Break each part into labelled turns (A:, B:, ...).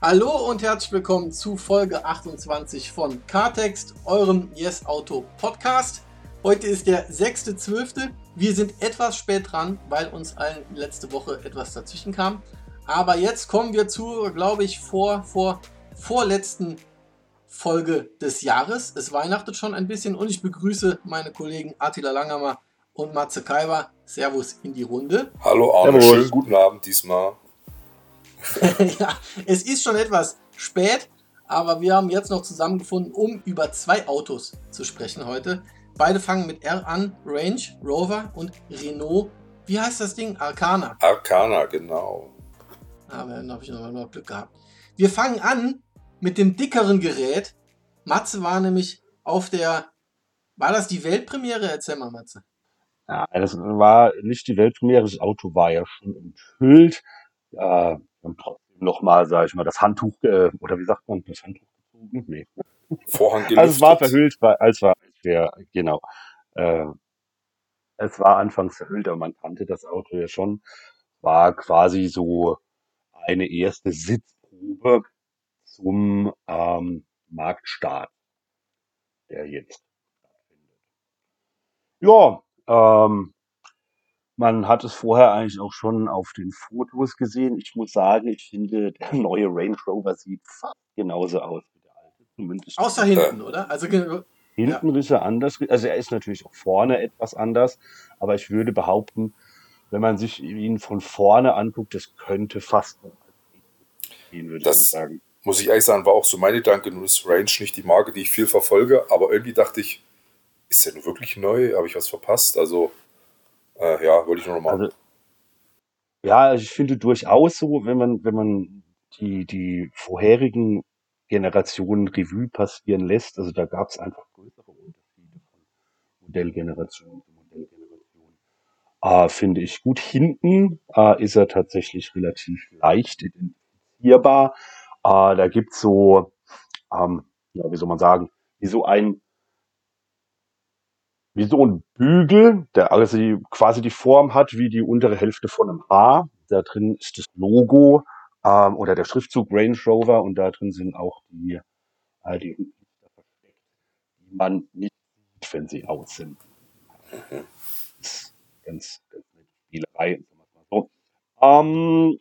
A: Hallo und herzlich willkommen zu Folge 28 von Cartext, eurem Yes Auto Podcast. Heute ist der 6.12. Wir sind etwas spät dran, weil uns allen letzte Woche etwas dazwischen kam. Aber jetzt kommen wir zur, glaube ich, vor, vor, vorletzten Folge des Jahres. Es weihnachtet schon ein bisschen und ich begrüße meine Kollegen Attila Langermer und Matze Kaiber. Servus in die Runde.
B: Hallo Arne,
C: Servus.
B: schönen guten Abend diesmal.
A: ja, es ist schon etwas spät, aber wir haben jetzt noch zusammengefunden, um über zwei Autos zu sprechen heute. Beide fangen mit R an, Range Rover und Renault. Wie heißt das Ding? Arcana.
B: Arcana, genau.
A: Ah, dann habe ich noch mal Glück gehabt. Wir fangen an mit dem dickeren Gerät. Matze war nämlich auf der. War das die Weltpremiere? Erzähl mal, Matze.
C: Ja, das war nicht die Weltpremiere, das Auto war ja schon enthüllt. Äh, haben trotzdem nochmal, sag ich mal, das Handtuch, äh, oder wie sagt man, das Handtuch gezogen? Nee.
B: Vorhang gelüftet.
C: Also es war verhüllt, als war, wir, genau. Äh, es war anfangs verhüllt, aber man kannte das Auto ja schon. War quasi so eine erste Sitzprobe zum ähm, Marktstart, der jetzt stattfindet. Ja, ähm, man hat es vorher eigentlich auch schon auf den Fotos gesehen. Ich muss sagen, ich finde, der neue Range Rover sieht fast genauso aus wie der alte. Zumindest
A: Außer hinten, oder? Also
C: Hinten ist er anders. Also er ist natürlich auch vorne etwas anders, aber ich würde behaupten, wenn man sich ihn von vorne anguckt, das könnte fast gehen, würde
B: Das-
C: ich mal sagen.
B: Muss ich ehrlich sagen, war auch so meine Gedanke. Nun ist Range nicht die Marke, die ich viel verfolge, aber irgendwie dachte ich, ist der nun wirklich neu? Habe ich was verpasst? Also, äh, ja, wollte ich nur noch mal.
C: Also, ja, ich finde durchaus so, wenn man, wenn man die, die vorherigen Generationen Revue passieren lässt, also da gab es einfach größere Unterschiede von Modellgeneration zu Modellgeneration. Äh, finde ich gut. Hinten äh, ist er tatsächlich relativ leicht identifizierbar. Äh, da gibt's so, ähm, ja, wie soll man sagen, wie so ein wie so ein Bügel, der also quasi die Form hat wie die untere Hälfte von einem Haar. Da drin ist das Logo ähm, oder der Schriftzug Range Rover und da drin sind auch die, äh, die die man nicht sieht, wenn sie aus sind.
B: Mhm.
C: Das ist ganz, ganz nette Spielerei, so. Ähm,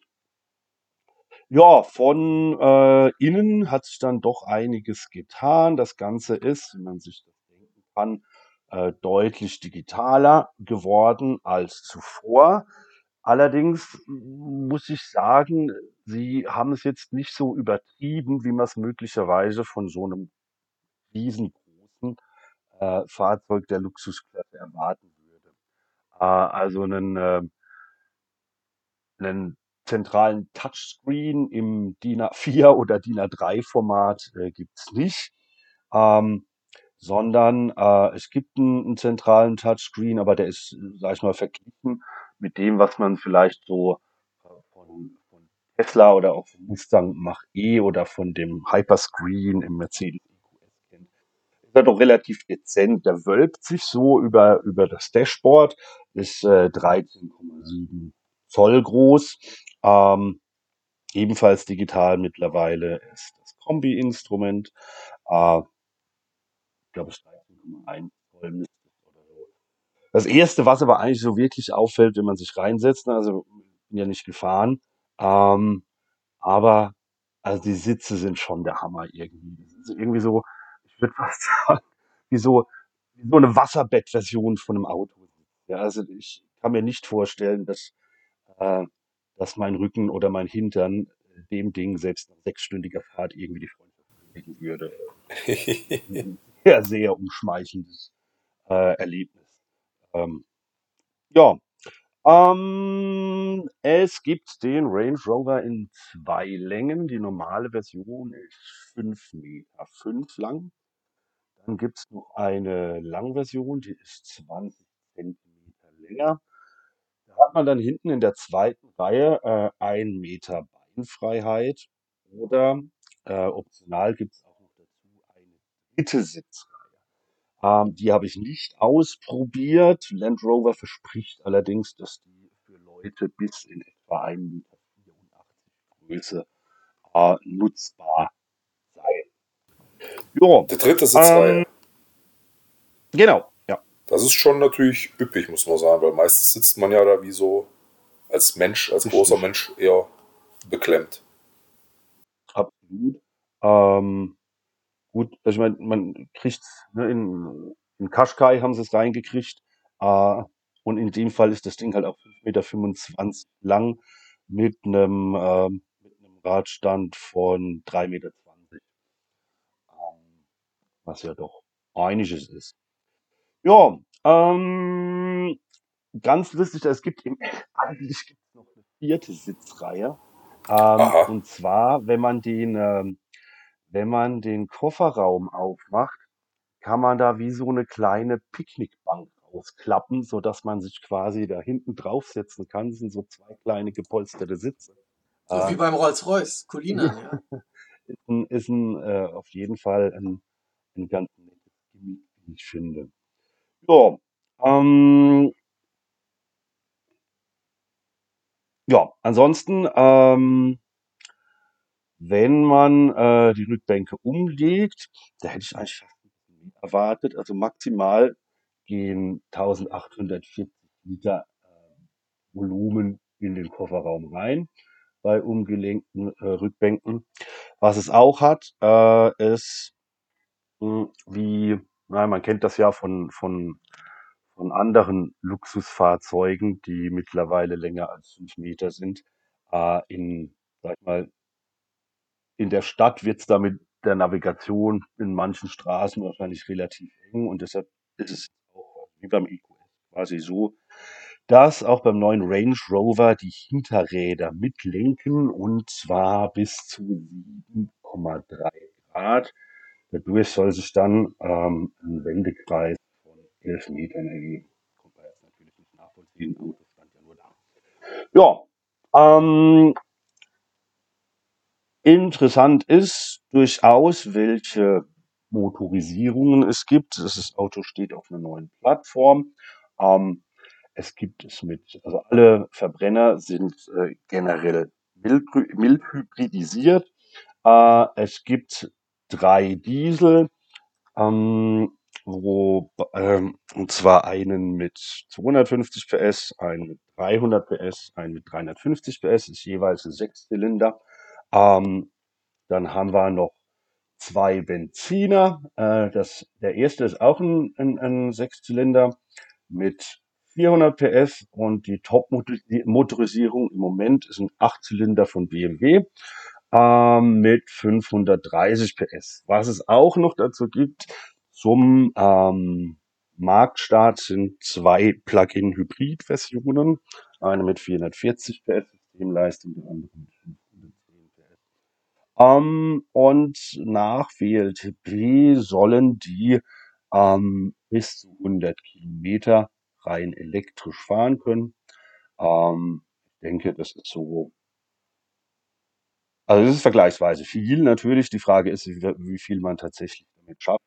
C: ja, von äh, innen hat sich dann doch einiges getan. Das Ganze ist, wie man sich das denken kann, äh, deutlich digitaler geworden als zuvor. Allerdings muss ich sagen, sie haben es jetzt nicht so übertrieben, wie man es möglicherweise von so einem riesengroßen äh, Fahrzeug der Luxusklasse erwarten würde. Äh, also einen, äh, einen zentralen Touchscreen im DIN A4 oder DIN A3 Format äh, gibt's nicht. Ähm, sondern äh, es gibt einen, einen zentralen Touchscreen, aber der ist, sag ich mal, verglichen mit dem, was man vielleicht so äh, von, von Tesla oder auch vom Mustang Mach-E oder von dem Hyperscreen im Mercedes EQS kennt. Ist er doch relativ dezent. Der wölbt sich so über, über das Dashboard, ist äh, 13,7 Zoll groß. Ähm, ebenfalls digital mittlerweile ist das Kombi-Instrument. Äh, glaube, es 13,1 Zoll müsste es oder so. Das erste, was aber eigentlich so wirklich auffällt, wenn man sich reinsetzt, ne, also bin ja nicht gefahren, ähm, aber also die Sitze sind schon der Hammer irgendwie. Das ist irgendwie so, ich würde fast sagen, wie so, wie so eine Wasserbettversion von einem Auto. Ja, also ich kann mir nicht vorstellen, dass, äh, dass mein Rücken oder mein Hintern äh, dem Ding selbst nach sechsstündiger Fahrt irgendwie die Freundschaft würde sehr, sehr umschmeichendes äh, Erlebnis. Ähm, ja, ähm, es gibt den Range Rover in zwei Längen. Die normale Version ist 5 Meter fünf lang. Dann gibt es noch eine Langversion, die ist 20 Zentimeter länger. Da hat man dann hinten in der zweiten Reihe äh, ein Meter Beinfreiheit oder äh, optional gibt es auch noch dazu eine dritte Sitzreihe. Ähm, die habe ich nicht ausprobiert. Land Rover verspricht allerdings, dass die für Leute bis in etwa 1,84 Meter Größe äh, nutzbar sein. Jo,
B: Der dritte Sitzreihe.
C: ähm, genau, ja.
B: Das ist schon natürlich üppig, muss man sagen, weil meistens sitzt man ja da wie so als Mensch, als großer Mensch eher beklemmt.
C: Absolut. Ähm, gut, also ich meine, man kriegt ne, in, in Qashqai haben sie es reingekriegt. Äh, und in dem Fall ist das Ding halt auch 5,25 Meter lang mit einem, ähm, mit einem Radstand von 3,20 Meter. Ähm, was ja doch einiges ist. Ja, ähm, ganz lustig, es gibt im, eigentlich gibt es noch eine vierte Sitzreihe. Ähm, und zwar, wenn man den, ähm, wenn man den Kofferraum aufmacht, kann man da wie so eine kleine Picknickbank ausklappen, so dass man sich quasi da hinten draufsetzen kann. Das sind so zwei kleine gepolsterte Sitze.
A: So wie beim Rolls-Royce, Colina, ja.
C: ist ein, ist ein äh, auf jeden Fall ein, ein ganz nettes Gimmick, wie ich finde. Ja, ähm, ja, ansonsten, ähm, wenn man äh, die Rückbänke umlegt, da hätte ich eigentlich erwartet. Also maximal gehen 1840 Liter äh, Volumen in den Kofferraum rein bei umgelenkten äh, Rückbänken. Was es auch hat, äh, ist mh, wie, na, man kennt das ja von, von, von anderen Luxusfahrzeugen, die mittlerweile länger als fünf Meter sind. Äh, in, sag ich mal, in der Stadt wird es da der Navigation in manchen Straßen wahrscheinlich relativ eng und deshalb ist es auch wie beim EQS quasi so, dass auch beim neuen Range Rover die Hinterräder mitlenken und zwar bis zu 7,3 Grad. Dadurch soll sich dann ähm, ein Wendekreis von 11 Metern ergeben. Kommt man jetzt natürlich nicht nachvollziehen, das Auto stand ja nur da. Ja, ähm, Interessant ist durchaus, welche Motorisierungen es gibt. Das Auto steht auf einer neuen Plattform. Ähm, es gibt es mit, also alle Verbrenner sind äh, generell mild, hybridisiert. Äh, es gibt drei Diesel, ähm, wo, ähm, und zwar einen mit 250 PS, einen mit 300 PS, einen mit 350 PS, ist jeweils ein Sechszylinder. Ähm, dann haben wir noch zwei Benziner. Äh, das, der erste ist auch ein, ein, ein Sechszylinder mit 400 PS und die Top-Motorisierung im Moment ist ein Achtzylinder von BMW ähm, mit 530 PS. Was es auch noch dazu gibt, zum ähm, Marktstart sind zwei Plug-in-Hybrid-Versionen. Eine mit 440 PS Systemleistung, die andere mit 510 PS. Ähm, und nach WLTP sollen die ähm, bis zu 100 Kilometer rein elektrisch fahren können. Ähm, ich denke, das ist so also das ist vergleichsweise viel natürlich. Die Frage ist, wie, wie viel man tatsächlich damit schafft.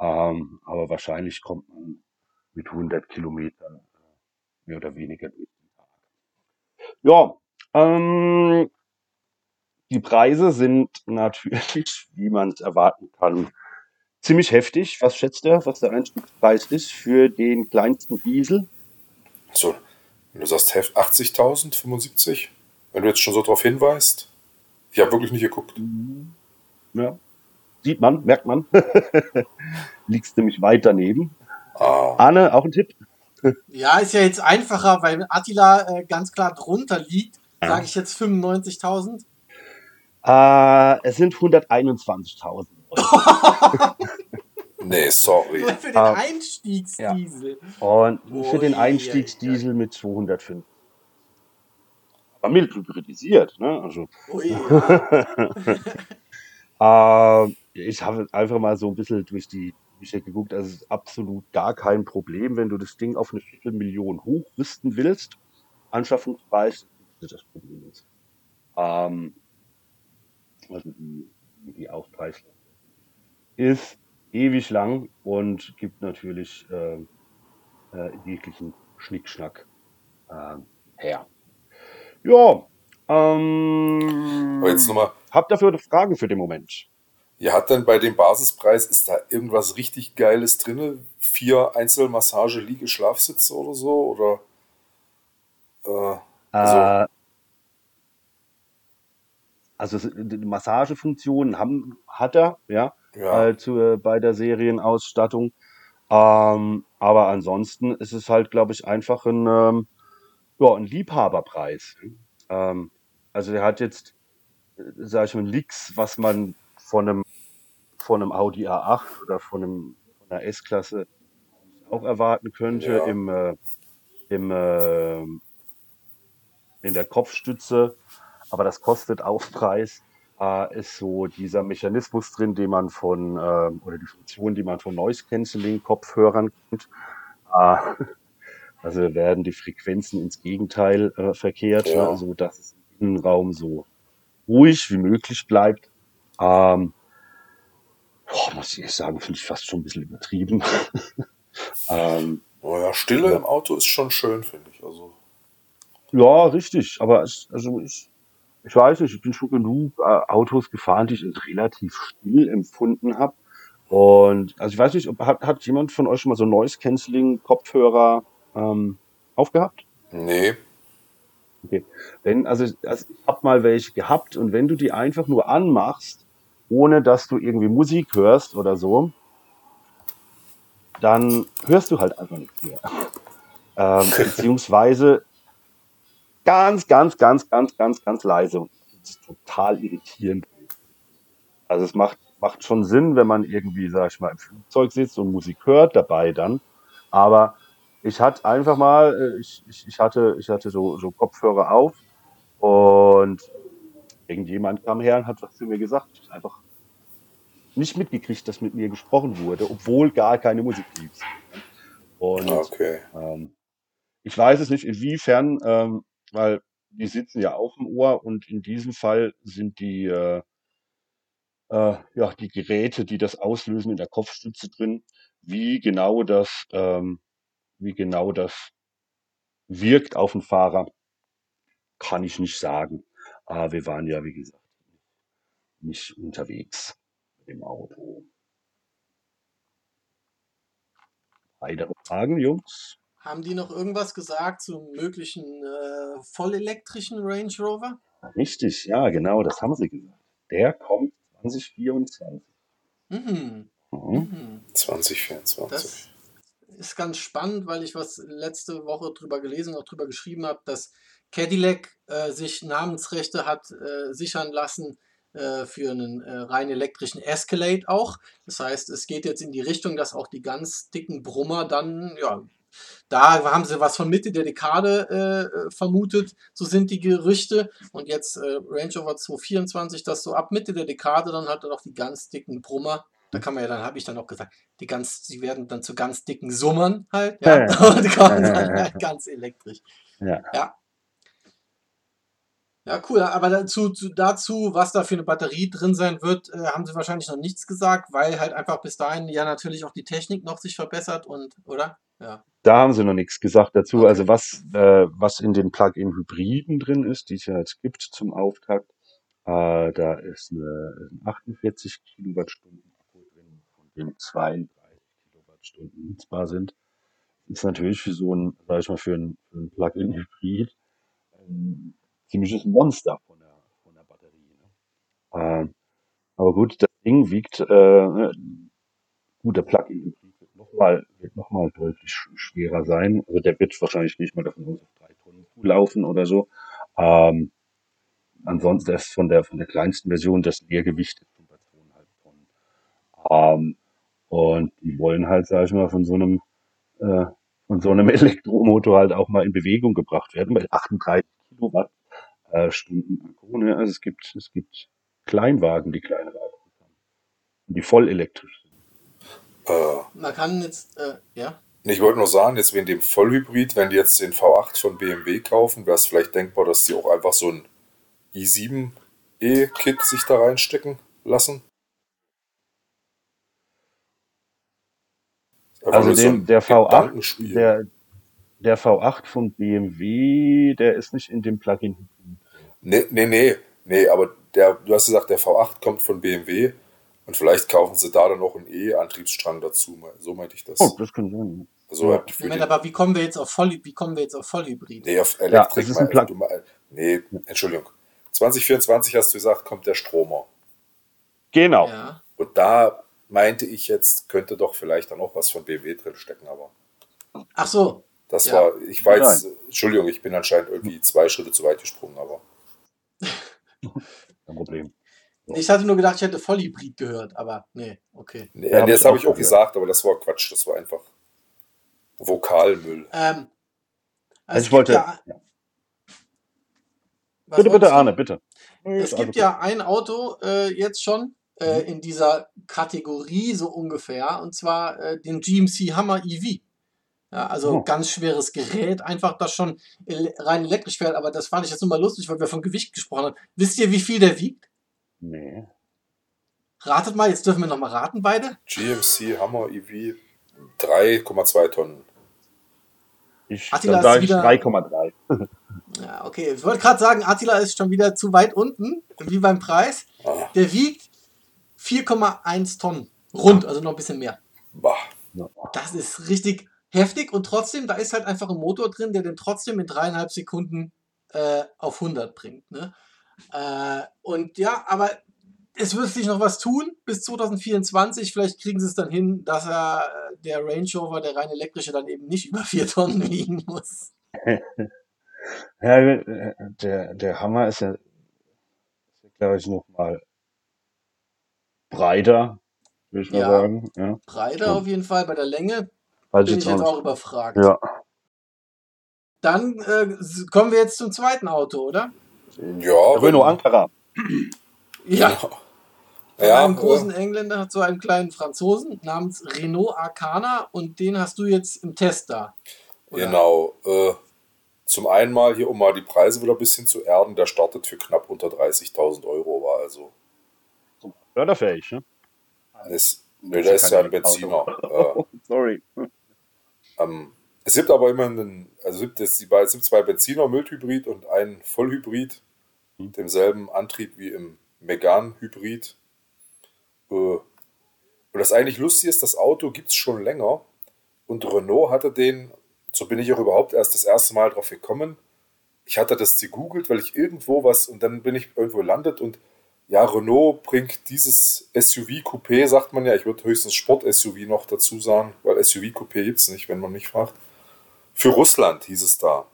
C: Ähm, aber wahrscheinlich kommt man mit 100 Kilometern äh, mehr oder weniger durch den Tag. Ja, ähm, die Preise sind natürlich, wie man es erwarten kann, ziemlich heftig. Was schätzt ihr, was der Einstiegspreis ist für den kleinsten Diesel?
B: So, wenn du sagst Heft 80.000, 75, wenn du jetzt schon so darauf hinweist. Ich habe wirklich nicht geguckt.
C: Ja. Sieht man, merkt man. Liegst nämlich weit daneben.
B: Ah,
C: Arne, auch ein Tipp?
A: Ja, ist ja jetzt einfacher, weil Attila äh, ganz klar drunter liegt. Sage ich jetzt 95.000?
C: Äh, es sind 121.000 Euro.
B: nee, sorry.
A: Für den
C: Ah.
A: Einstiegsdiesel.
C: Und
A: Oh,
C: für den Einstiegsdiesel mit 205. Aber mild hybridisiert, ne? Also,
A: Ui, ja.
C: äh, ich habe einfach mal so ein bisschen durch die Bücher geguckt. Also, es ist absolut gar kein Problem, wenn du das Ding auf eine Viertelmillion hochrüsten willst. Anschaffungspreis ist das Problem ist. Ähm, also die, die Aufpreis ist ewig lang und gibt natürlich äh, äh, jeglichen Schnickschnack äh, her. Ja, ähm,
B: Aber jetzt nochmal
C: hab dafür Fragen für den Moment.
B: Ja, hat dann bei dem Basispreis, ist da irgendwas richtig Geiles drin? Vier Einzelmassage, Liege, Schlafsitze oder so? Oder?
C: Äh, also, äh, also die Massagefunktionen haben, hat er, ja, ja. Äh, zu, bei der Serienausstattung. Ähm, aber ansonsten ist es halt, glaube ich, einfach ein, ähm, ja, ein Liebhaberpreis. Ähm, also der hat jetzt, äh, sag ich mal, nichts, was man von einem, von einem Audi A8 oder von, einem, von einer S-Klasse auch erwarten könnte ja. im, äh, im, äh, in der Kopfstütze. Aber das kostet Aufpreis. Äh, ist so dieser Mechanismus drin, den man von, äh, oder die Funktion, die man von Noise Cancelling Kopfhörern kennt. Äh, also werden die Frequenzen ins Gegenteil äh, verkehrt, ja. ne, so dass es im Innenraum so ruhig wie möglich bleibt. Ähm, boah, muss ich sagen, finde ich fast schon ein bisschen übertrieben.
B: ähm, oh ja, Stille ja. im Auto ist schon schön, finde ich. Also.
C: Ja, richtig. Aber es, also ich, ich weiß nicht, ich bin schon genug äh, Autos gefahren, die ich relativ still empfunden habe. Und also ich weiß nicht, ob, hat, hat jemand von euch schon mal so Noise Cancelling Kopfhörer ähm, aufgehabt?
B: Nee.
C: Okay. Wenn, also, also ich habe mal welche gehabt und wenn du die einfach nur anmachst, ohne dass du irgendwie Musik hörst oder so, dann hörst du halt einfach nichts mehr. ähm, beziehungsweise ganz, ganz, ganz, ganz, ganz, ganz leise und das ist total irritierend. Also es macht, macht schon Sinn, wenn man irgendwie, sag ich mal, im Flugzeug sitzt und Musik hört dabei dann. Aber ich hatte einfach mal, äh, ich, ich, ich hatte, ich hatte so, so Kopfhörer auf und irgendjemand kam her und hat was zu mir gesagt. Ich einfach nicht mitgekriegt, dass mit mir gesprochen wurde, obwohl gar keine Musik lief. Und okay. ähm, ich weiß es nicht, inwiefern, ähm, weil die sitzen ja auf dem Ohr und in diesem Fall sind die, äh, äh, ja, die Geräte, die das auslösen, in der Kopfstütze drin. Wie genau das ähm, wie genau das wirkt auf den Fahrer, kann ich nicht sagen. Aber wir waren ja, wie gesagt, nicht unterwegs dem Auto. Weitere Fragen, Jungs?
A: Haben die noch irgendwas gesagt zum möglichen äh, vollelektrischen Range Rover?
C: Richtig, ja, genau, das haben sie gesagt. Der kommt 2024. Mhm.
B: Mhm. 2024.
A: Das, ist ganz spannend, weil ich was letzte Woche drüber gelesen, auch drüber geschrieben habe, dass Cadillac äh, sich Namensrechte hat äh, sichern lassen äh, für einen äh, rein elektrischen Escalade auch. Das heißt, es geht jetzt in die Richtung, dass auch die ganz dicken Brummer dann, ja, da haben sie was von Mitte der Dekade äh, vermutet, so sind die Gerüchte. Und jetzt äh, Range Rover 224, dass so ab Mitte der Dekade dann hat er auch die ganz dicken Brummer da kann man ja dann, habe ich dann auch gesagt, die ganz, sie werden dann zu ganz dicken Summern halt, ja, und kann dann halt ganz elektrisch. Ja. ja. Ja, cool. Aber dazu, dazu, was da für eine Batterie drin sein wird, äh, haben sie wahrscheinlich noch nichts gesagt, weil halt einfach bis dahin ja natürlich auch die Technik noch sich verbessert und, oder?
C: Ja. Da haben sie noch nichts gesagt dazu. Okay. Also was, äh, was in den Plug-in-Hybriden drin ist, die es ja jetzt gibt zum Auftakt, äh, da ist eine 48 Kilowattstunden den 32 Kilowattstunden nutzbar sind, ist natürlich für so ein, sag ich mal, für ein, ein Plug-in-Hybrid ein ziemliches Monster von der, von der Batterie. Ne? Ähm, aber gut, das Ding wiegt, äh, gut, der Plug-in-Hybrid nochmal wird noch deutlich schwerer sein. Also der wird wahrscheinlich nicht mal davon aus auf drei Tonnen laufen oder so. Ähm, ansonsten ist von der von der kleinsten Version das Leergewicht bei 2,5 Tonnen. Ähm, und die wollen halt, sag ich mal, von so einem, äh, von so einem Elektromotor halt auch mal in Bewegung gebracht werden, weil 38 Kilowattstunden äh, Akku, ne? Also es gibt, es gibt Kleinwagen, die kleinere Akkus haben. Und die voll elektrisch sind.
A: Äh, Man kann jetzt, äh, ja.
B: Ich wollte nur sagen, jetzt wegen dem Vollhybrid, wenn die jetzt den V8 von BMW kaufen, wäre es vielleicht denkbar, dass die auch einfach so ein i7e-Kit sich da reinstecken lassen.
C: Also den, der V8, der, der V8 von BMW, der ist nicht in dem Plugin.
B: Nee, nee, nee, nee, aber der, du hast gesagt, der V8 kommt von BMW und vielleicht kaufen sie da dann noch einen E-Antriebsstrang dazu. So meinte ich das.
C: Oh, das kann sein.
B: Also
A: ja. Moment, aber wie kommen wir jetzt auf Voll, wie kommen wir jetzt auf Vollhybrid?
B: Nee, auf Elektrik. Ja, mal, du mal, nee, Entschuldigung. 2024 hast du gesagt, kommt der Stromer.
C: Genau.
B: Ja. Und da meinte ich jetzt, könnte doch vielleicht dann auch was von BMW drin stecken, aber.
A: Ach so.
B: Das ja. war, ich war jetzt, Entschuldigung, ich bin anscheinend irgendwie zwei Schritte zu weit gesprungen, aber.
C: Kein Problem.
A: Ich hatte nur gedacht, ich hätte Vollhybrid gehört, aber nee, okay.
B: Nee, ja, das habe ich auch gesagt, aber das war Quatsch, das war einfach Vokalmüll.
A: Ähm,
C: also, also ich wollte. Ja, bitte, bitte, Arne, bitte.
A: Es gibt ja ein Auto äh, jetzt schon äh, mhm. in dieser Kategorie so ungefähr, und zwar äh, den GMC Hammer EV. Ja, also oh. ganz schweres Gerät, einfach das schon rein elektrisch fährt, aber das fand ich jetzt nur mal lustig, weil wir von Gewicht gesprochen haben. Wisst ihr, wie viel der wiegt?
C: Nee.
A: Ratet mal, jetzt dürfen wir nochmal raten beide.
B: GMC Hammer EV 3,2 Tonnen.
C: Ich Attila sage 3,3.
A: ja, okay. Ich wollte gerade sagen, Attila ist schon wieder zu weit unten, wie beim Preis. Ah. Der wiegt 4,1 Tonnen. Rund, also noch ein bisschen mehr.
B: Bah.
A: Das ist richtig heftig und trotzdem, da ist halt einfach ein Motor drin, der den trotzdem in dreieinhalb Sekunden äh, auf 100 bringt. Ne? Äh, und ja, aber es wird sich noch was tun bis 2024. Vielleicht kriegen sie es dann hin, dass er der Range Rover, der rein elektrische, dann eben nicht über 4 Tonnen wiegen muss.
C: ja, äh, der, der Hammer ist ja, glaube ich, nochmal breiter, würde ich mal ja, sagen. Ja.
A: Breiter ja. auf jeden Fall bei der Länge. Weiß bin ich jetzt auch überfragt.
C: Ja.
A: Dann äh, kommen wir jetzt zum zweiten Auto, oder?
B: Ja.
C: Renault Ankara.
A: Ja. Von ja, einem großen ja. Engländer zu einem kleinen Franzosen namens Renault Arcana und den hast du jetzt im Test da.
B: Oder? Genau. Äh, zum einen mal hier, um mal die Preise wieder ein bisschen zu erden, der startet für knapp unter 30.000 Euro, war also.
C: Förderfähig, ne?
B: Ist, ne, der ist ja ein Benziner.
C: Äh, Sorry.
B: Ähm, es gibt aber immerhin, einen, also es gibt, es gibt zwei Benziner, Mildhybrid und einen Vollhybrid, hm. demselben Antrieb wie im Megan-Hybrid. Äh, und das eigentlich lustig ist, das Auto gibt es schon länger und Renault hatte den, so bin ich auch überhaupt erst das erste Mal drauf gekommen. Ich hatte das gegoogelt, weil ich irgendwo was und dann bin ich irgendwo landet und ja, Renault bringt dieses SUV-Coupé, sagt man ja, ich würde höchstens Sport-SUV noch dazu sagen, weil SUV-Coupé gibt es nicht, wenn man mich fragt. Für Russland hieß es da.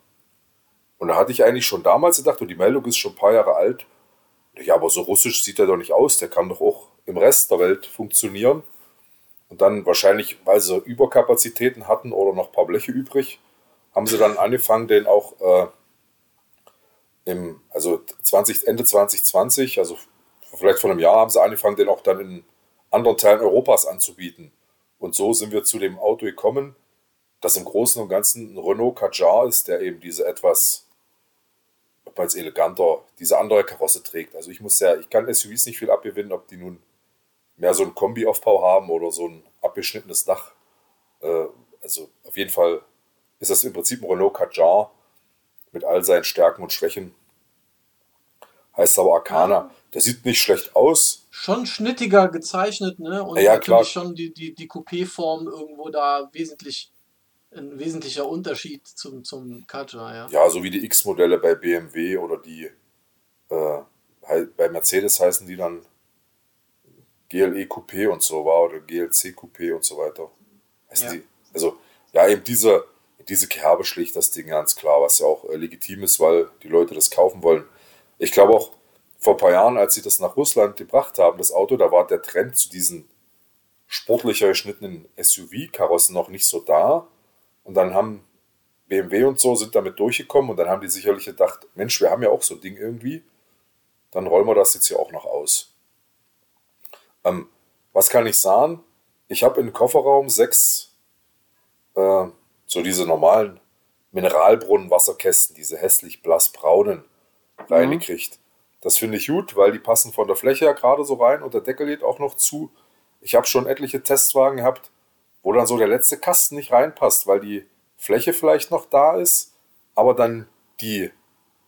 B: Und da hatte ich eigentlich schon damals gedacht, und die Meldung ist schon ein paar Jahre alt, ja, aber so russisch sieht er doch nicht aus, der kann doch auch im Rest der Welt funktionieren. Und dann wahrscheinlich, weil sie Überkapazitäten hatten oder noch ein paar Bleche übrig, haben sie dann angefangen, den auch äh, im, also 20, Ende 2020, also vielleicht vor einem Jahr haben sie angefangen, den auch dann in anderen Teilen Europas anzubieten. Und so sind wir zu dem Auto gekommen, das im Großen und Ganzen ein Renault Kadjar ist, der eben diese etwas als eleganter, diese andere Karosse trägt. Also ich muss ja, ich kann SUVs nicht viel abgewinnen, ob die nun mehr so einen Kombi-Aufbau haben oder so ein abgeschnittenes Dach. Äh, also auf jeden Fall ist das im Prinzip ein Renault Kadjar mit all seinen Stärken und Schwächen heißt aber Arcana. Der sieht nicht schlecht aus.
A: Schon schnittiger gezeichnet, ne? Und
B: ja, ja klar.
A: schon die, die, die Coupé-Form irgendwo da wesentlich ein wesentlicher Unterschied zum, zum Kadja, ja.
B: Ja, so wie die X-Modelle bei BMW oder die äh, bei Mercedes heißen die dann GLE Coupé und so war oder GLC Coupé und so weiter. Ja. Die, also, ja, eben diese, diese Kerbe schlicht das Ding ganz klar, was ja auch äh, legitim ist, weil die Leute das kaufen wollen. Ich glaube auch, vor ein paar Jahren, als sie das nach Russland gebracht haben, das Auto, da war der Trend zu diesen sportlicher geschnittenen SUV-Karossen noch nicht so da. Und dann haben BMW und so sind damit durchgekommen und dann haben die sicherlich gedacht, Mensch, wir haben ja auch so ein Ding irgendwie. Dann rollen wir das jetzt hier auch noch aus. Ähm, was kann ich sagen? Ich habe im Kofferraum sechs, äh, so diese normalen Mineralbrunnenwasserkästen, diese hässlich blassbraunen reingekriegt. Mhm. Das finde ich gut, weil die passen von der Fläche ja gerade so rein und der Deckel geht auch noch zu. Ich habe schon etliche Testwagen gehabt, wo dann so der letzte Kasten nicht reinpasst, weil die Fläche vielleicht noch da ist, aber dann die,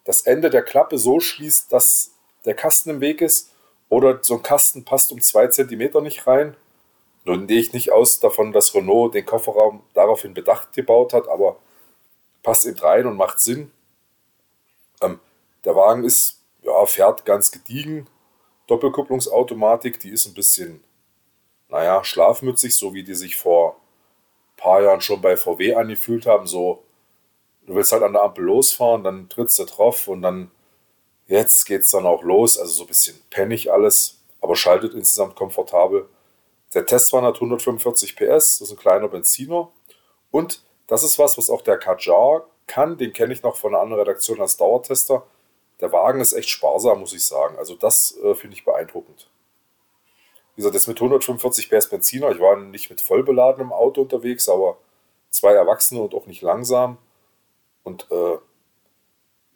B: das Ende der Klappe so schließt, dass der Kasten im Weg ist oder so ein Kasten passt um zwei Zentimeter nicht rein. Nun gehe ich nicht aus davon, dass Renault den Kofferraum daraufhin bedacht gebaut hat, aber passt eben rein und macht Sinn. Ähm, der Wagen ist, ja, fährt ganz gediegen. Doppelkupplungsautomatik, die ist ein bisschen, naja, schlafmützig, so wie die sich vor ein paar Jahren schon bei VW angefühlt haben. So, du willst halt an der Ampel losfahren, dann trittst du drauf und dann, jetzt geht es dann auch los. Also so ein bisschen pennig alles, aber schaltet insgesamt komfortabel. Der Testwagen hat 145 PS, das ist ein kleiner Benziner. Und das ist was, was auch der Kajar kann. Den kenne ich noch von einer anderen Redaktion als Dauertester. Der Wagen ist echt sparsam, muss ich sagen. Also das äh, finde ich beeindruckend. Wie gesagt, das mit 145 PS Benziner. Ich war nicht mit vollbeladenem Auto unterwegs, aber zwei Erwachsene und auch nicht langsam. Und äh,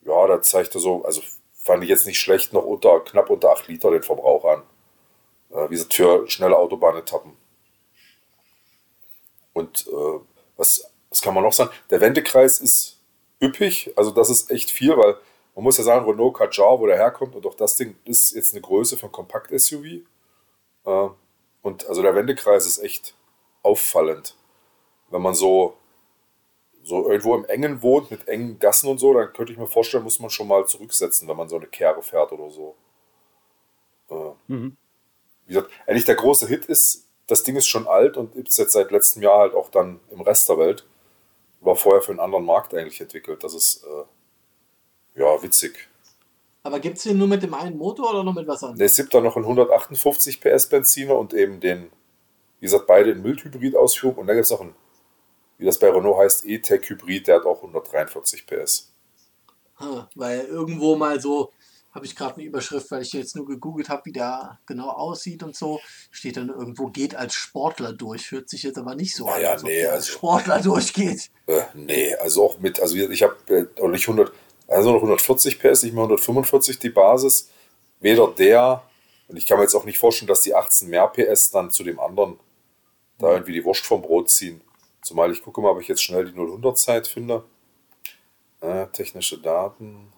B: ja, da zeigte so, also fand ich jetzt nicht schlecht, noch unter knapp unter 8 Liter den Verbrauch an. Äh, wie gesagt, für schnelle Autobahnetappen. Und äh, was, was kann man noch sagen? Der Wendekreis ist üppig, also das ist echt viel, weil man muss ja sagen, Renault Kadjar, wo der herkommt, und auch das Ding ist jetzt eine Größe für ein Kompakt-SUV. Äh, und also der Wendekreis ist echt auffallend. Wenn man so, so irgendwo im Engen wohnt, mit engen Gassen und so, dann könnte ich mir vorstellen, muss man schon mal zurücksetzen, wenn man so eine Kehre fährt oder so. Äh, mhm. Wie gesagt, eigentlich der große Hit ist, das Ding ist schon alt und ist jetzt seit letztem Jahr halt auch dann im Rest der Welt. War vorher für einen anderen Markt eigentlich entwickelt. Das ist äh, ja witzig.
A: Aber gibt es den nur mit dem einen Motor oder noch mit was anderem?
B: Es gibt da noch einen 158 PS Benziner und eben den, wie gesagt, beide in Mildhybrid-Ausführung. Und dann gibt es noch einen, wie das bei Renault heißt, E-Tech Hybrid, der hat auch 143 PS.
A: Ha, weil irgendwo mal so habe ich gerade eine Überschrift, weil ich jetzt nur gegoogelt habe, wie der genau aussieht und so. Steht dann irgendwo, geht als Sportler durch. Hört sich jetzt aber nicht so
B: naja, an, als nee,
A: als also, Sportler durchgeht.
B: Äh, nee, also auch mit, also ich habe äh, nicht 100, also noch 140 PS, nicht mehr 145 die Basis. Weder der, und ich kann mir jetzt auch nicht vorstellen, dass die 18 mehr PS dann zu dem anderen da irgendwie die Wurst vom Brot ziehen. Zumal ich gucke mal, ob ich jetzt schnell die 0 Zeit finde. Äh, technische Daten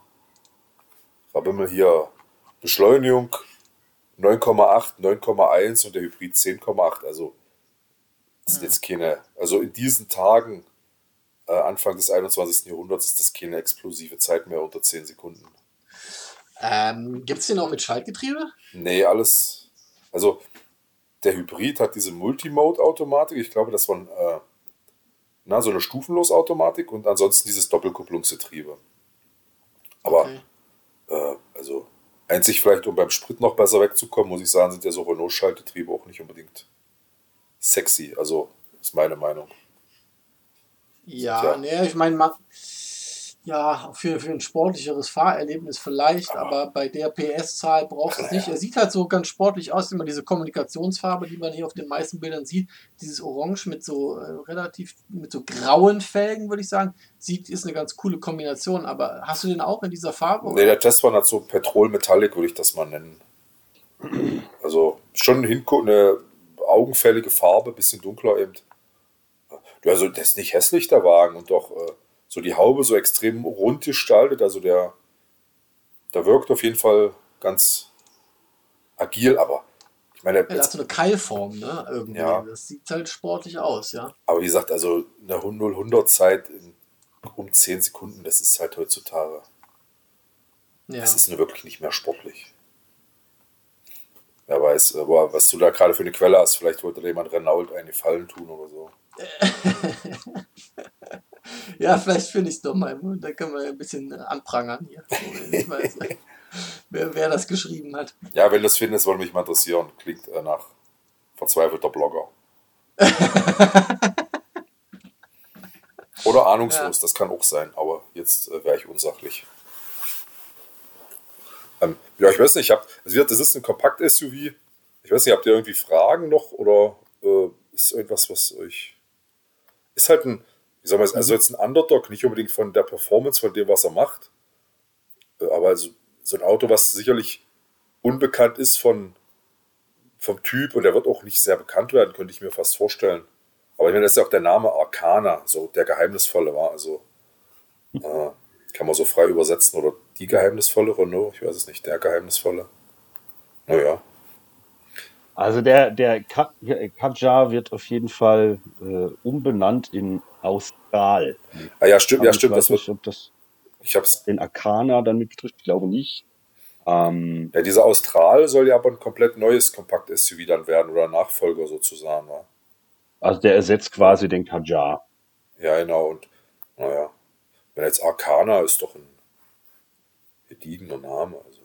B: habe hier Beschleunigung 9,8, 9,1 und der Hybrid 10,8. Also das ist jetzt keine, also in diesen Tagen, äh, Anfang des 21. Jahrhunderts, ist das keine explosive Zeit mehr unter 10 Sekunden.
A: Ähm, Gibt es den auch mit Schaltgetriebe?
B: Nee, alles. Also der Hybrid hat diese Multimode-Automatik. Ich glaube, das war äh, na, so eine Stufenlos-Automatik und ansonsten dieses Doppelkupplungsgetriebe. Aber okay. Äh, also einzig vielleicht, um beim Sprit noch besser wegzukommen, muss ich sagen, sind ja so Renault-Schaltgetriebe auch nicht unbedingt sexy. Also ist meine Meinung.
A: Ja, ja. nee, ich meine, ja, für, für ein sportlicheres Fahrerlebnis vielleicht, aber, aber bei der PS-Zahl brauchst du es nicht. Er sieht halt so ganz sportlich aus, immer diese Kommunikationsfarbe, die man hier auf den meisten Bildern sieht. Dieses Orange mit so äh, relativ, mit so grauen Felgen, würde ich sagen. Sieht, ist eine ganz coole Kombination, aber hast du den auch in dieser Farbe?
B: Nee, der Testwagen hat so Petrol Metallic, würde ich das mal nennen. Also schon eine augenfällige Farbe, bisschen dunkler eben. Also, der ist nicht hässlich, der Wagen, und doch. Äh, so die Haube so extrem rund gestaltet. Also der, der wirkt auf jeden Fall ganz agil, aber ich meine.
A: Ja, hat so eine Keilform, ne? Irgendwie. Ja. Das sieht halt sportlich aus, ja.
B: Aber wie gesagt, also eine 0-100-Zeit um 10 Sekunden, das ist halt heutzutage. Ja. Das ist nur wirklich nicht mehr sportlich. Wer weiß, äh, was du da gerade für eine Quelle hast. Vielleicht wollte da jemand Renault eine Fallen tun oder so.
A: ja, vielleicht finde ich es doch mal. Da können wir ein bisschen anprangern hier. Ich weiß, wer, wer das geschrieben hat.
B: Ja, wenn du das findest, würde mich mal interessieren. Klingt äh, nach verzweifelter Blogger. Oder ahnungslos, ja. das kann auch sein, aber jetzt äh, wäre ich unsachlich. Ähm, ja, ich weiß nicht, ich hab, also das ist ein Kompakt-SUV. Ich weiß nicht, habt ihr irgendwie Fragen noch oder äh, ist irgendwas, was euch. Ist halt ein, wie soll man also jetzt ein Underdog, nicht unbedingt von der Performance, von dem, was er macht, äh, aber also so ein Auto, was sicherlich unbekannt ist von, vom Typ und der wird auch nicht sehr bekannt werden, könnte ich mir fast vorstellen. Aber ich meine, das ist ja auch der Name Arcana, so der Geheimnisvolle war, also äh, kann man so frei übersetzen oder die geheimnisvolle Renault, ich weiß es nicht, der geheimnisvolle. Naja.
C: Also der, der Kadjar wird auf jeden Fall äh, umbenannt in Austral.
B: Ah ja, stimmt, ja, stimmt.
C: Ich weiß nicht, ob das
B: ich hab's.
C: den Arcana dann mit betrifft, ich glaube nicht. Ähm,
B: ja, dieser Austral soll ja aber ein komplett neues Kompakt-SUV dann werden oder Nachfolger sozusagen. Ja.
C: Also der ersetzt quasi den Kadjar.
B: Ja, genau. Und naja, wenn jetzt Arcana ist doch ein gediegener Name. Also.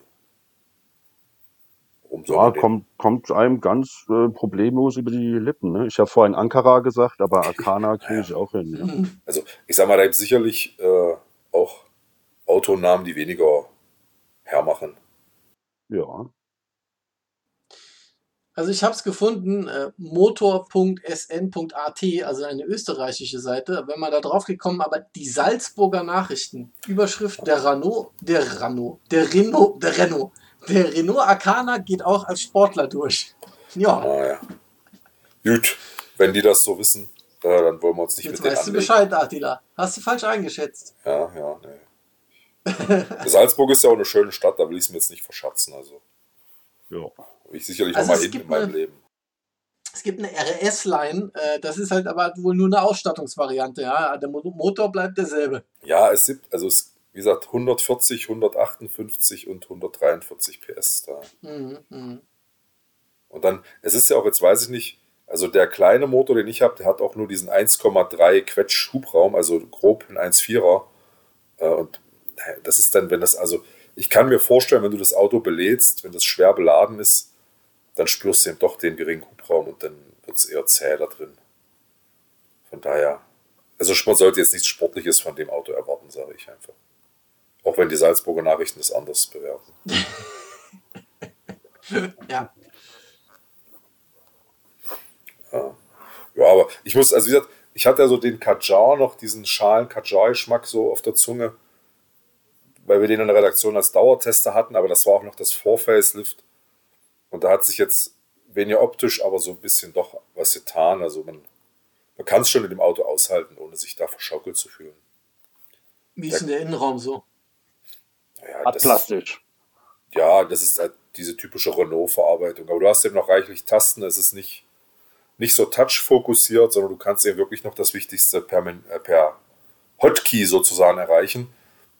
C: Soll ja, kommt, kommt einem ganz äh, problemlos über die Lippen. Ne? Ich habe vorhin Ankara gesagt, aber Arcana kriege ich auch hin. Ja.
B: Also ich sag mal, da gibt es sicherlich äh, auch Autonamen, die weniger hermachen.
C: Ja.
A: Also ich habe es gefunden, äh, motor.sn.at, also eine österreichische Seite. Wenn man da drauf gekommen, aber die Salzburger Nachrichten, Überschrift der Renault, der Renault, der Renault, der Renault, der Renault Arcana geht auch als Sportler durch. Ja.
B: Ah, ja. Gut, wenn die das so wissen, äh, dann wollen wir uns nicht
A: Jetzt
B: mit
A: weißt du Bescheid, Attila. Hast du falsch eingeschätzt.
B: Ja, ja, nee. Salzburg ist ja auch eine schöne Stadt, da will ich es mir jetzt nicht verschatzen. Also.
C: Ja
B: ich sicherlich also noch mal hin in meinem eine, Leben.
A: Es gibt eine RS-Line, äh, das ist halt aber wohl nur eine Ausstattungsvariante, ja. Der Motor bleibt derselbe.
B: Ja, es gibt, also es, wie gesagt, 140, 158 und 143 PS da. Mhm, mh. Und dann, es ist ja auch, jetzt weiß ich nicht, also der kleine Motor, den ich habe, der hat auch nur diesen 1,3 Quetsch-Hubraum, also grob ein 1,4er. Äh, und das ist dann, wenn das, also ich kann mir vorstellen, wenn du das Auto belädst, wenn das schwer beladen ist, dann spürst du eben doch den geringen Hubraum und dann wird es eher zäh da drin. Von daher, also man sollte jetzt nichts Sportliches von dem Auto erwarten, sage ich einfach. Auch wenn die Salzburger Nachrichten das anders bewerten.
A: ja.
B: ja. Ja, aber ich muss, also wie gesagt, ich hatte ja so den Kajar noch, diesen schalen Kajar-Geschmack so auf der Zunge, weil wir den in der Redaktion als Dauertester hatten, aber das war auch noch das Vorfacelift. Und da hat sich jetzt weniger optisch, aber so ein bisschen doch was getan. Also man, man kann es schon in dem Auto aushalten, ohne sich da verschaukelt zu fühlen.
A: Wie ist denn der Innenraum so?
C: Ja, Hat plastisch.
B: Ja, das ist halt diese typische Renault-Verarbeitung. Aber du hast eben noch reichlich Tasten. Es ist nicht, nicht so touch-fokussiert, sondern du kannst eben wirklich noch das Wichtigste per, äh, per Hotkey sozusagen erreichen.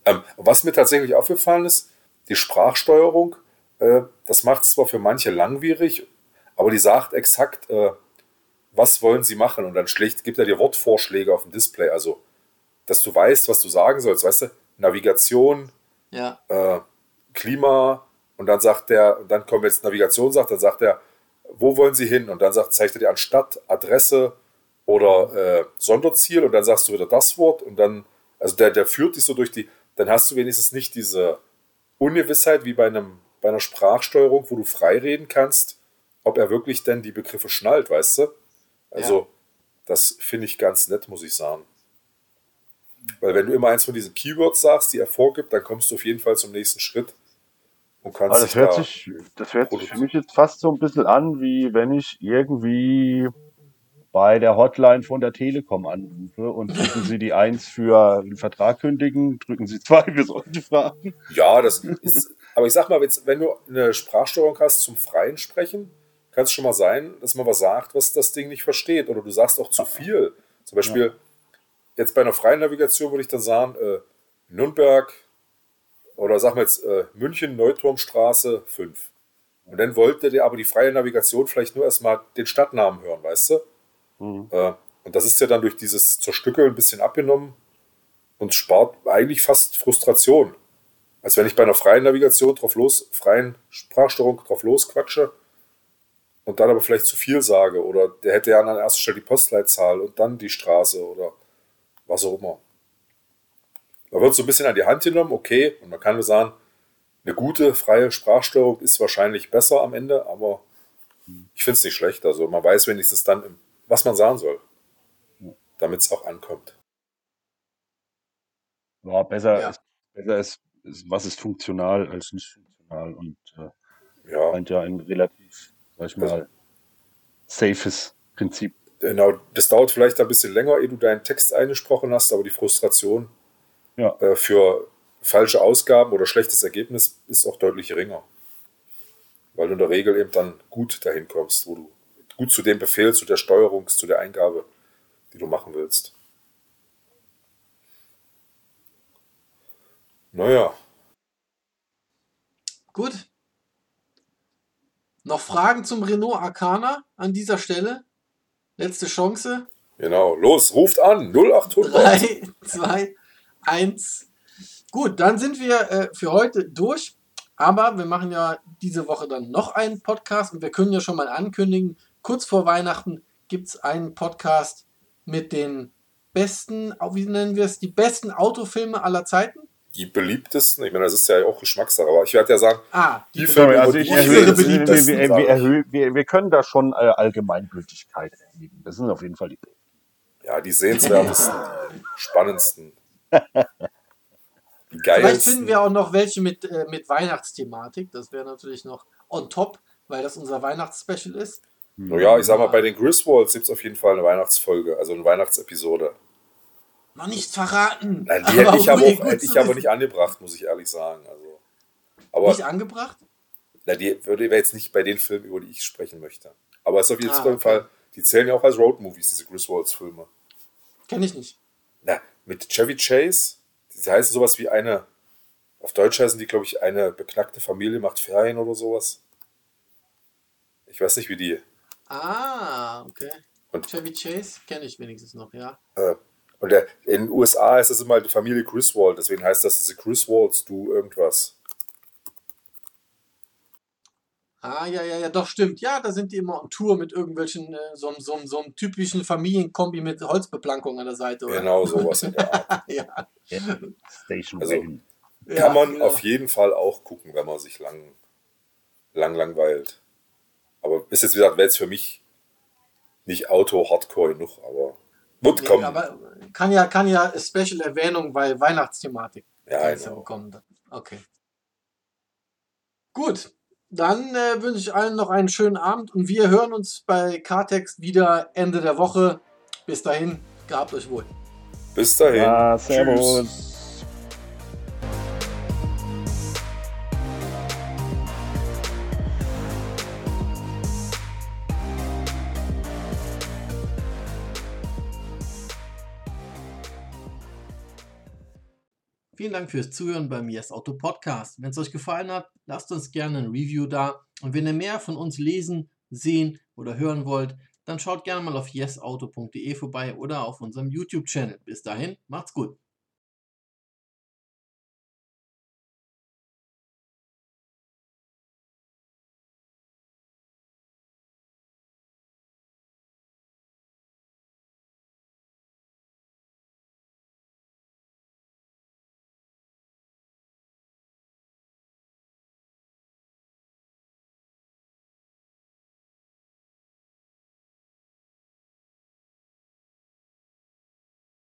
B: Ähm, was mir tatsächlich aufgefallen ist, die Sprachsteuerung äh, das macht es zwar für manche langwierig, aber die sagt exakt, äh, was wollen sie machen und dann schlägt, gibt er dir Wortvorschläge auf dem Display, also dass du weißt, was du sagen sollst, weißt du, Navigation,
A: ja.
B: äh, Klima und dann sagt der, dann kommt jetzt Navigation sagt, dann sagt er, wo wollen sie hin und dann sagt, zeigt er dir an Stadt, Adresse oder äh, Sonderziel und dann sagst du wieder das Wort und dann, also der, der führt dich so durch die, dann hast du wenigstens nicht diese Ungewissheit wie bei einem bei einer Sprachsteuerung, wo du frei reden kannst, ob er wirklich denn die Begriffe schnallt, weißt du? Also, ja. das finde ich ganz nett, muss ich sagen. Weil wenn du immer eins von diesen Keywords sagst, die er vorgibt, dann kommst du auf jeden Fall zum nächsten Schritt
C: und kannst Aber das hört da sich, das hört sich für mich jetzt fast so ein bisschen an, wie wenn ich irgendwie bei der Hotline von der Telekom anrufe und drücken Sie die 1 für den Vertrag kündigen, drücken Sie 2 für solche Fragen.
B: Ja, das ist, aber ich sag mal, wenn du eine Sprachsteuerung hast zum freien Sprechen, kann es schon mal sein, dass man was sagt, was das Ding nicht versteht. Oder du sagst auch zu viel. Zum Beispiel, ja. Jetzt bei einer freien Navigation würde ich dann sagen, äh, Nürnberg oder sagen wir jetzt äh, München, Neuturmstraße 5. Und dann wollte der aber die freie Navigation vielleicht nur erstmal den Stadtnamen hören, weißt du? Mhm. Äh, und das ist ja dann durch dieses Zerstückeln ein bisschen abgenommen und spart eigentlich fast Frustration. Als wenn ich bei einer freien Navigation drauf los, freien Sprachsteuerung drauf losquatsche und dann aber vielleicht zu viel sage. Oder der hätte ja an erster Stelle die Postleitzahl und dann die Straße oder was auch immer. Da wird so ein bisschen an die Hand genommen, okay, und man kann nur sagen, eine gute freie Sprachsteuerung ist wahrscheinlich besser am Ende, aber ich finde es nicht schlecht. Also man weiß wenigstens dann im was man sagen soll, damit es auch ankommt.
C: Ja, besser, ja. Ist, besser ist, ist, was ist funktional als nicht funktional und äh, ja. scheint ja ein relativ, sag ich mal, also, safes Prinzip.
B: Genau, das dauert vielleicht ein bisschen länger, ehe du deinen Text eingesprochen hast, aber die Frustration
C: ja.
B: äh, für falsche Ausgaben oder schlechtes Ergebnis ist auch deutlich geringer. Weil du in der Regel eben dann gut dahin kommst, wo du gut zu dem Befehl, zu der Steuerung, zu der Eingabe, die du machen willst. Naja.
A: Gut. Noch Fragen zum Renault Arcana an dieser Stelle? Letzte Chance.
B: Genau, los, ruft an. 0800.
A: 3, 2, 1. Gut, dann sind wir äh, für heute durch. Aber wir machen ja diese Woche dann noch einen Podcast und wir können ja schon mal ankündigen, kurz vor Weihnachten gibt es einen Podcast mit den besten, wie nennen wir es, die besten Autofilme aller Zeiten.
B: Die beliebtesten, ich meine, das ist ja auch Geschmackssache, aber ich werde ja sagen,
A: Ah,
B: die
A: die
B: Filme,
C: also
B: die
C: ich erhöhe,
B: will,
C: wir, wir,
B: besten,
C: wir, wir,
B: ich.
C: erhöhen, wir, wir können da schon äh, Allgemeingültigkeit erheben. Das sind auf jeden Fall die.
B: Ja, die sehenswertesten, die spannendsten, die
A: Vielleicht
B: geilsten.
A: finden wir auch noch welche mit, äh, mit Weihnachtsthematik. Das wäre natürlich noch on top, weil das unser Weihnachtsspecial ist.
B: Naja, ich sag mal, bei den Griswolds gibt es auf jeden Fall eine Weihnachtsfolge, also eine Weihnachtsepisode.
A: Noch nichts verraten.
B: Nein, die hätte ich aber, auch, hätte ich aber nicht angebracht, muss ich ehrlich sagen. Also, aber
A: Nicht angebracht?
B: na, die würde jetzt nicht bei den Filmen, über die ich sprechen möchte. Aber es ist auf jeden
A: Ah,
B: Fall,
A: okay.
B: die zählen ja auch als Roadmovies, diese Griswolds-Filme.
A: Kenne ich nicht.
B: Na, mit Chevy Chase, die heißen sowas wie eine, auf Deutsch heißen die, glaube ich, eine beknackte Familie macht Ferien oder sowas. Ich weiß nicht, wie die.
A: Ah, okay.
B: Und-
A: Chevy Chase kenne ich wenigstens noch, ja.
B: Äh, und der, in den USA ist das immer die Familie Griswold, deswegen heißt das diese Griswolds, du irgendwas.
A: Ah, ja, ja, ja, doch, stimmt. Ja, da sind die immer on Tour mit irgendwelchen, äh, so, einem- so, einem- so einem typischen Familienkombi mit Holzbeplankung an der Seite, oder?
B: Genau sowas in der Art.
A: ja.
C: Station
B: Also-. Kann
A: ja,
B: man
A: genau.
B: auf jeden Fall auch gucken, wenn man sich lang, lang langweilt. Aber ist jetzt, wie gesagt, wäre jetzt für mich nicht Auto-Hardcore genug, aber wird
A: Nee,
B: kommen.
A: aber kann ja, kann ja Special Erwähnung, weil Weihnachtsthematik.
B: ja,
A: ja
B: genau.
A: bekommen. dann. Okay. Gut, dann äh, wünsche ich allen noch einen schönen Abend und wir hören uns bei Kartext wieder Ende der Woche. Bis dahin, gehabt euch wohl.
B: Bis dahin.
C: Ja,
B: Tschüss.
A: Vielen Dank fürs Zuhören beim Yes Auto Podcast. Wenn es euch gefallen hat, lasst uns gerne ein Review da. Und wenn ihr mehr von uns lesen, sehen oder hören wollt, dann schaut gerne mal auf yesauto.de vorbei oder auf unserem YouTube-Channel. Bis dahin, macht's gut.